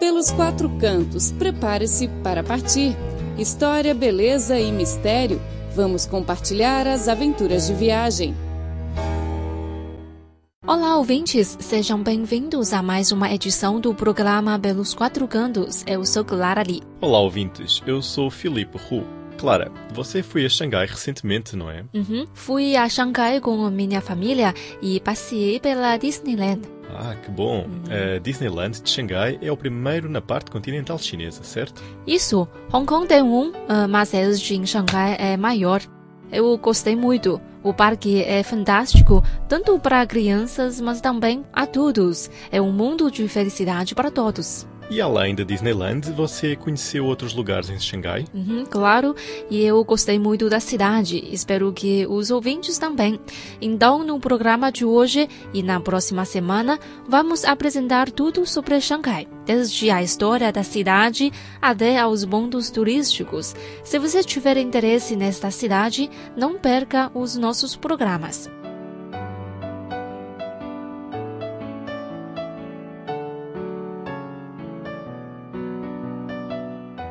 Pelos quatro cantos, prepare-se para partir. História, beleza e mistério. Vamos compartilhar as aventuras de viagem. Olá, ouvintes! Sejam bem-vindos a mais uma edição do programa Pelos Quatro Cantos. Eu sou Clara Lee. Olá, ouvintes. Eu sou Filipe Hu. Clara, você foi a Xangai recentemente, não é? Uhum. Fui a Xangai com a minha família e passei pela Disneyland. Ah, que bom! Uhum. A Disneyland de Xangai é o primeiro na parte continental chinesa, certo? Isso. Hong Kong tem um, ah, mas este em Xangai é maior. Eu gostei muito. O parque é fantástico, tanto para crianças, mas também adultos. É um mundo de felicidade para todos. E além da Disneyland, você conheceu outros lugares em Xangai? Uhum, claro, e eu gostei muito da cidade. Espero que os ouvintes também. Então, no programa de hoje e na próxima semana, vamos apresentar tudo sobre Xangai, desde a história da cidade até aos pontos turísticos. Se você tiver interesse nesta cidade, não perca os nossos programas.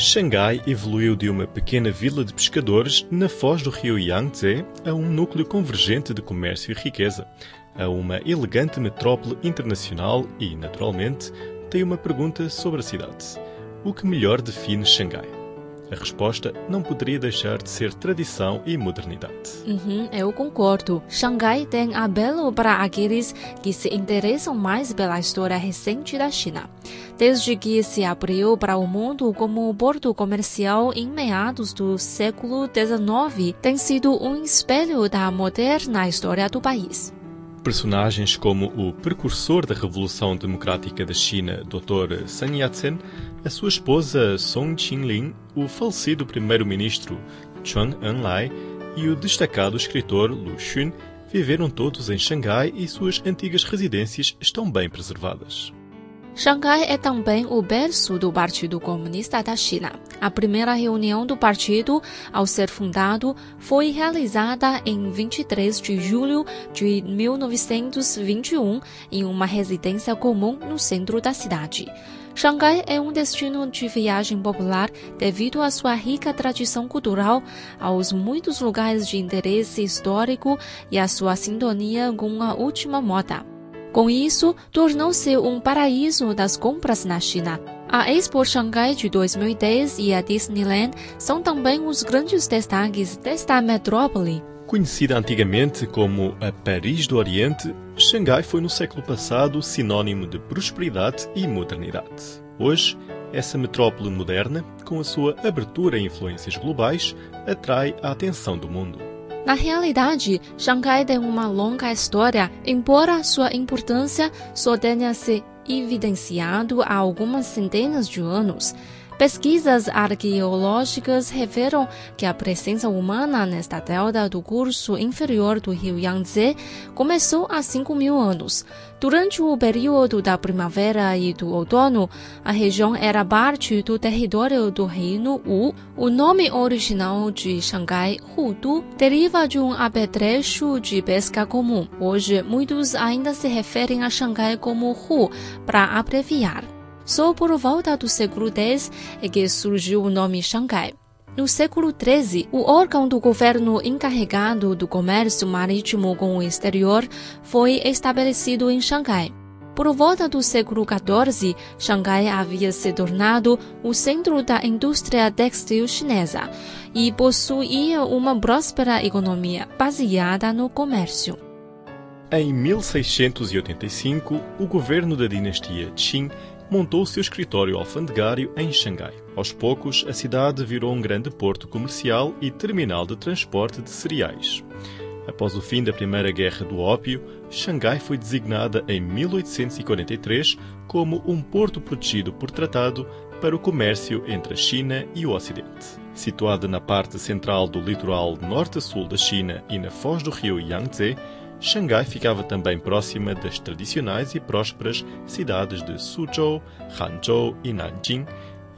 Xangai evoluiu de uma pequena vila de pescadores na foz do rio Yangtze a um núcleo convergente de comércio e riqueza, a uma elegante metrópole internacional e, naturalmente, tem uma pergunta sobre a cidade. O que melhor define Xangai? A resposta não poderia deixar de ser tradição e modernidade. Uhum, eu concordo. Xangai tem apelo para aqueles que se interessam mais pela história recente da China. Desde que se abriu para o mundo como porto comercial em meados do século XIX, tem sido um espelho da moderna história do país. Personagens como o precursor da Revolução Democrática da China, Dr. Sun Yat-sen, a sua esposa Song Qinlin, o falecido primeiro-ministro Chuan Enlai e o destacado escritor Lu Xun viveram todos em Xangai e suas antigas residências estão bem preservadas. Xangai é também o berço do Partido Comunista da China. A primeira reunião do partido, ao ser fundado, foi realizada em 23 de julho de 1921 em uma residência comum no centro da cidade. Xangai é um destino de viagem popular devido à sua rica tradição cultural, aos muitos lugares de interesse histórico e à sua sintonia com a última moda. Com isso, tornou-se um paraíso das compras na China. A Expo Xangai de 2010 e a Disneyland são também os grandes destaques desta metrópole. Conhecida antigamente como a Paris do Oriente, Xangai foi no século passado sinônimo de prosperidade e modernidade. Hoje, essa metrópole moderna, com a sua abertura a influências globais, atrai a atenção do mundo. Na realidade, Xangai tem uma longa história, embora sua importância só tenha se evidenciado há algumas centenas de anos. Pesquisas arqueológicas revelam que a presença humana nesta delta do curso inferior do rio Yangtze começou há 5 mil anos. Durante o período da primavera e do outono, a região era parte do território do reino Wu. O nome original de Xangai, Hudu, deriva de um apetrecho de pesca comum. Hoje, muitos ainda se referem a Xangai como Hu para abreviar. Só por volta do século X é que surgiu o nome Xangai. No século XIII, o órgão do governo encarregado do comércio marítimo com o exterior foi estabelecido em Xangai. Por volta do século XIV, Xangai havia se tornado o centro da indústria textil chinesa e possuía uma próspera economia baseada no comércio. Em 1685, o governo da dinastia Qing montou seu escritório alfandegário em Xangai. Aos poucos, a cidade virou um grande porto comercial e terminal de transporte de cereais. Após o fim da Primeira Guerra do Ópio, Xangai foi designada em 1843 como um porto protegido por tratado para o comércio entre a China e o Ocidente. Situada na parte central do litoral norte-sul da China e na foz do rio Yangtze, Xangai ficava também próxima das tradicionais e prósperas cidades de Suzhou, Hangzhou e Nanjing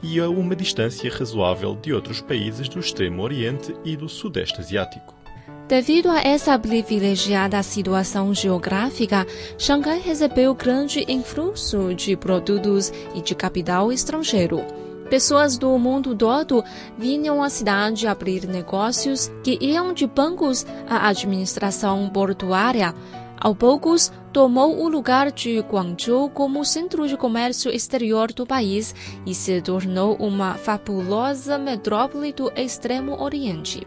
e a uma distância razoável de outros países do Extremo Oriente e do Sudeste Asiático. Devido a essa privilegiada situação geográfica, Xangai recebeu grande influxo de produtos e de capital estrangeiro. Pessoas do mundo todo vinham à cidade abrir negócios que iam de bancos à administração portuária. Ao poucos, tomou o lugar de Guangzhou como centro de comércio exterior do país e se tornou uma fabulosa metrópole do Extremo Oriente.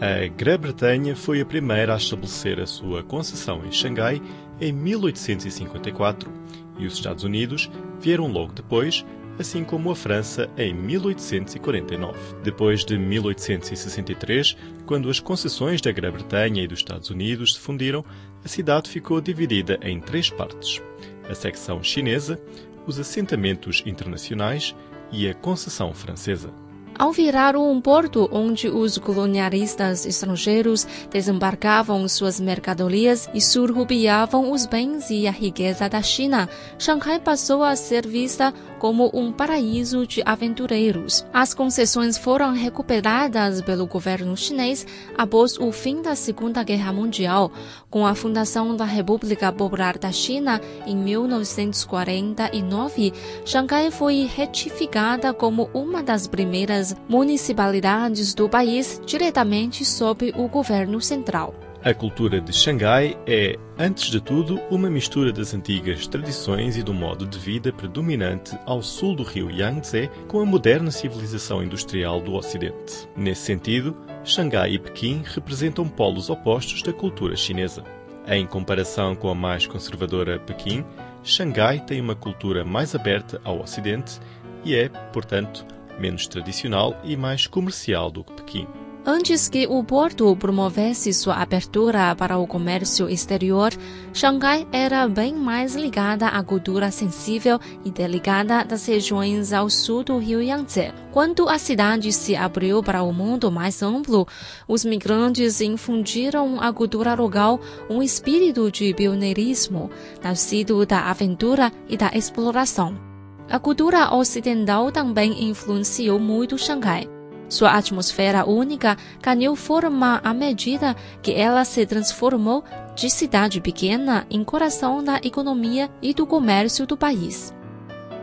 A Grã-Bretanha foi a primeira a estabelecer a sua concessão em Xangai em 1854 e os Estados Unidos vieram logo depois, assim como a França em 1849. Depois de 1863, quando as concessões da Grã-Bretanha e dos Estados Unidos se fundiram, a cidade ficou dividida em três partes: a secção chinesa, os assentamentos internacionais e a concessão francesa. Ao virar um porto onde os colonialistas estrangeiros desembarcavam suas mercadorias e surrupiavam os bens e a riqueza da China, Xangai passou a ser vista como um paraíso de aventureiros. As concessões foram recuperadas pelo governo chinês após o fim da Segunda Guerra Mundial, com a fundação da República Popular da China em 1949. Xangai foi retificada como uma das primeiras municipalidades do país diretamente sob o governo central. A cultura de Xangai é, antes de tudo, uma mistura das antigas tradições e do modo de vida predominante ao sul do rio Yangtze com a moderna civilização industrial do Ocidente. Nesse sentido, Xangai e Pequim representam polos opostos da cultura chinesa. Em comparação com a mais conservadora Pequim, Xangai tem uma cultura mais aberta ao Ocidente e é, portanto, menos tradicional e mais comercial do que Pequim. Antes que o porto promovesse sua abertura para o comércio exterior, Xangai era bem mais ligada à cultura sensível e delicada das regiões ao sul do rio Yangtze. Quando a cidade se abriu para o mundo mais amplo, os migrantes infundiram à cultura local um espírito de pioneirismo, nascido da aventura e da exploração. A cultura ocidental também influenciou muito Xangai. Sua atmosfera única ganhou forma à medida que ela se transformou de cidade pequena em coração da economia e do comércio do país.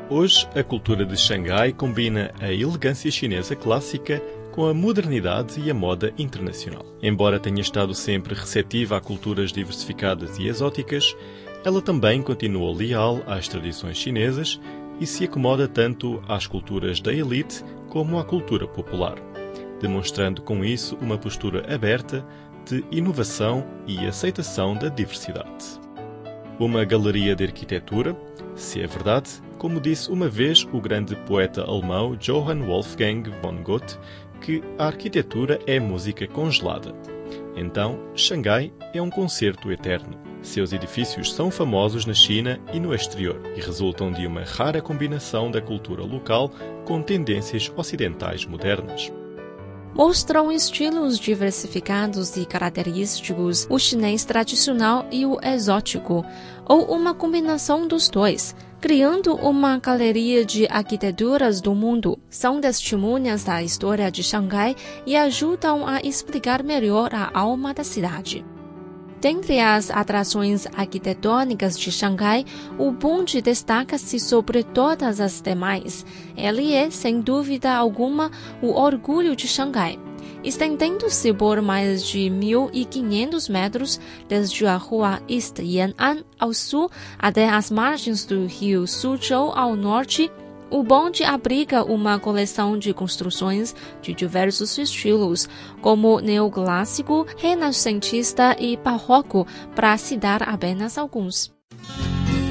Hoje, a cultura de Xangai combina a elegância chinesa clássica com a modernidade e a moda internacional. Embora tenha estado sempre receptiva a culturas diversificadas e exóticas, ela também continua leal às tradições chinesas e se acomoda tanto às culturas da elite como à cultura popular, demonstrando com isso uma postura aberta de inovação e aceitação da diversidade. Uma galeria de arquitetura, se é verdade, como disse uma vez o grande poeta alemão Johann Wolfgang von Goethe, que a arquitetura é música congelada. Então, Xangai é um concerto eterno. Seus edifícios são famosos na China e no exterior e resultam de uma rara combinação da cultura local com tendências ocidentais modernas. Mostram estilos diversificados e característicos, o chinês tradicional e o exótico, ou uma combinação dos dois, criando uma galeria de arquiteturas do mundo. São testemunhas da história de Xangai e ajudam a explicar melhor a alma da cidade. Dentre as atrações arquitetônicas de Xangai, o Bund destaca-se sobre todas as demais. Ele é, sem dúvida alguma, o orgulho de Xangai. Estendendo-se por mais de 1.500 metros, desde a rua East Yan'an ao sul até as margens do rio Suzhou ao norte, o bonde abriga uma coleção de construções de diversos estilos, como neoclássico, renascentista e barroco, para citar apenas alguns.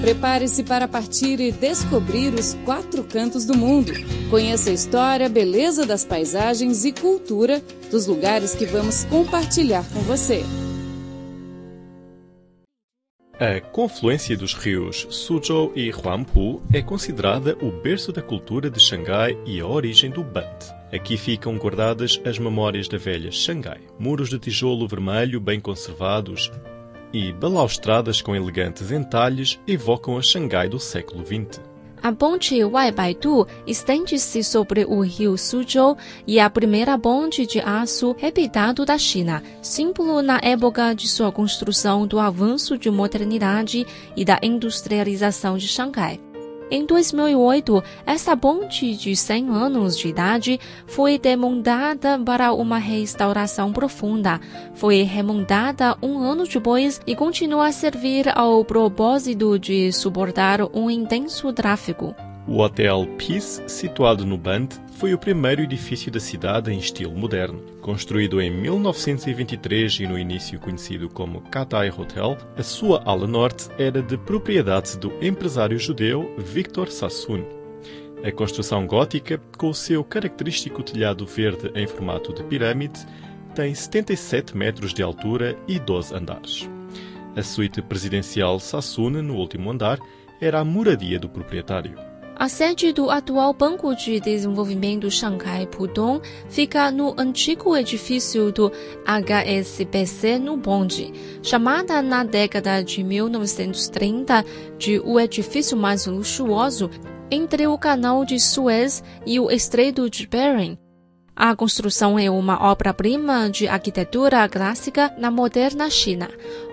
Prepare-se para partir e descobrir os quatro cantos do mundo. Conheça a história, beleza das paisagens e cultura dos lugares que vamos compartilhar com você. A confluência dos rios Suzhou e Huangpu é considerada o berço da cultura de Xangai e a origem do Band. Aqui ficam guardadas as memórias da velha Xangai. Muros de tijolo vermelho bem conservados e balaustradas com elegantes entalhes evocam a Xangai do século XX. A ponte Waibaidu estende-se sobre o rio Suzhou e é a primeira ponte de aço repitado da China, símbolo na época de sua construção do avanço de modernidade e da industrialização de Xangai. Em 2008, essa ponte de 100 anos de idade foi demontada para uma restauração profunda. Foi remontada um ano depois e continua a servir ao propósito de suportar um intenso tráfego. O Hotel Peace, situado no Band, foi o primeiro edifício da cidade em estilo moderno. Construído em 1923 e no início conhecido como Katai Hotel, a sua ala norte era de propriedade do empresário judeu Victor Sassoon. A construção gótica, com o seu característico telhado verde em formato de pirâmide, tem 77 metros de altura e 12 andares. A suíte presidencial Sassoon, no último andar, era a moradia do proprietário. A sede do atual Banco de Desenvolvimento Shanghai Pudong fica no antigo edifício do HSBC no Bonde, chamada na década de 1930 de o edifício mais luxuoso entre o Canal de Suez e o Estreito de Bering. A construção é uma obra-prima de arquitetura clássica na moderna China.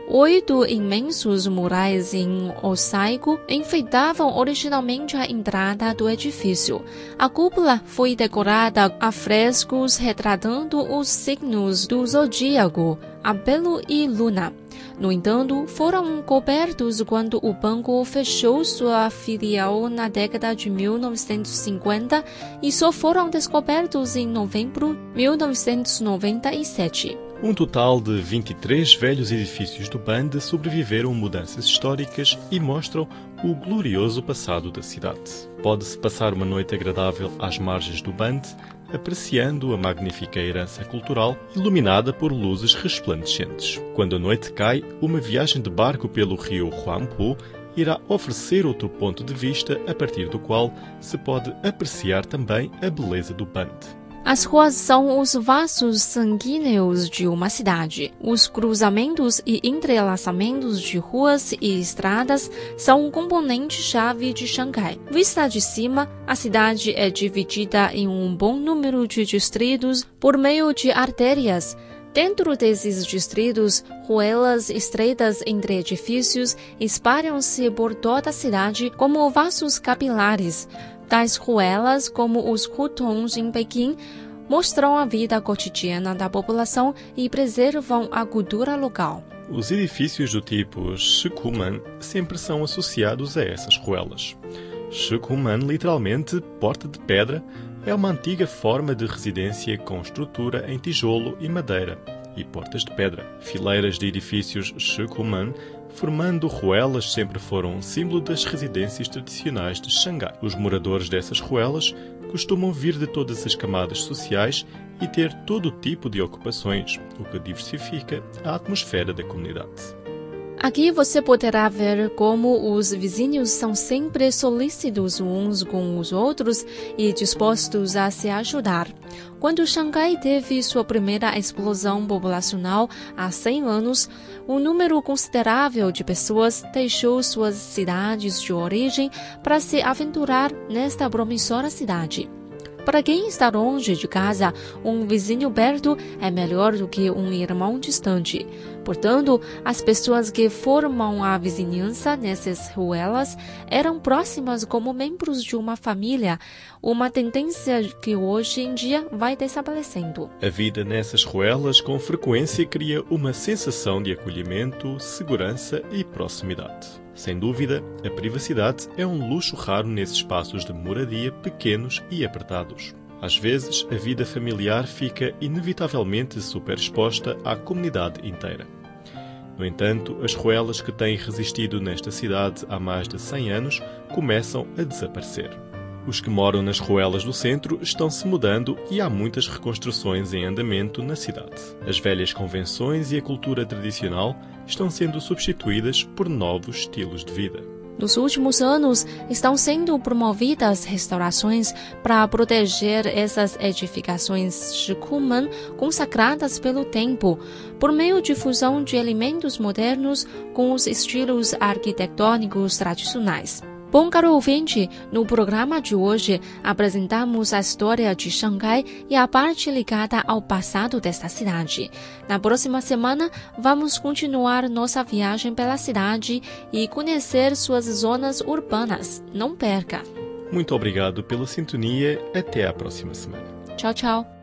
Oito imensos murais em mosaico enfeitavam originalmente a entrada do edifício. A cúpula foi decorada a frescos retratando os signos do zodíaco, Abelo e Luna. No entanto, foram cobertos quando o banco fechou sua filial na década de 1950 e só foram descobertos em novembro de 1997. Um total de 23 velhos edifícios do Band sobreviveram mudanças históricas e mostram o glorioso passado da cidade. Pode-se passar uma noite agradável às margens do Band, apreciando a magnífica herança cultural iluminada por luzes resplandecentes. Quando a noite cai, uma viagem de barco pelo rio Huangpu irá oferecer outro ponto de vista a partir do qual se pode apreciar também a beleza do Band. As ruas são os vasos sanguíneos de uma cidade. Os cruzamentos e entrelaçamentos de ruas e estradas são um componente-chave de Xangai. Vista de cima, a cidade é dividida em um bom número de distritos por meio de artérias. Dentro desses distritos, ruelas estreitas entre edifícios espalham-se por toda a cidade como vasos capilares. Tais ruelas, como os hutons em Pequim, mostram a vida cotidiana da população e preservam a cultura local. Os edifícios do tipo Shikuman sempre são associados a essas ruelas. Shikuman, literalmente porta de pedra, é uma antiga forma de residência com estrutura em tijolo e madeira e portas de pedra. Fileiras de edifícios Shikuman formando ruelas sempre foram símbolo das residências tradicionais de Xangai. Os moradores dessas ruelas costumam vir de todas as camadas sociais e ter todo tipo de ocupações, o que diversifica a atmosfera da comunidade. Aqui você poderá ver como os vizinhos são sempre solícitos uns com os outros e dispostos a se ajudar. Quando Xangai teve sua primeira explosão populacional há 100 anos, um número considerável de pessoas deixou suas cidades de origem para se aventurar nesta promissora cidade. Para quem está longe de casa, um vizinho perto é melhor do que um irmão distante. Portanto, as pessoas que formam a vizinhança nessas ruelas eram próximas como membros de uma família, uma tendência que hoje em dia vai desaparecendo. A vida nessas ruelas com frequência cria uma sensação de acolhimento, segurança e proximidade. Sem dúvida, a privacidade é um luxo raro nesses espaços de moradia pequenos e apertados. Às vezes, a vida familiar fica inevitavelmente superexposta à comunidade inteira. No entanto, as ruelas que têm resistido nesta cidade há mais de 100 anos começam a desaparecer. Os que moram nas ruelas do centro estão se mudando e há muitas reconstruções em andamento na cidade. As velhas convenções e a cultura tradicional estão sendo substituídas por novos estilos de vida. Nos últimos anos, estão sendo promovidas restaurações para proteger essas edificações Shikuman consagradas pelo tempo, por meio de fusão de elementos modernos com os estilos arquitetônicos tradicionais. Bom, caro ouvinte, no programa de hoje apresentamos a história de Xangai e a parte ligada ao passado desta cidade. Na próxima semana, vamos continuar nossa viagem pela cidade e conhecer suas zonas urbanas. Não perca! Muito obrigado pela sintonia. Até à próxima semana. Tchau, tchau.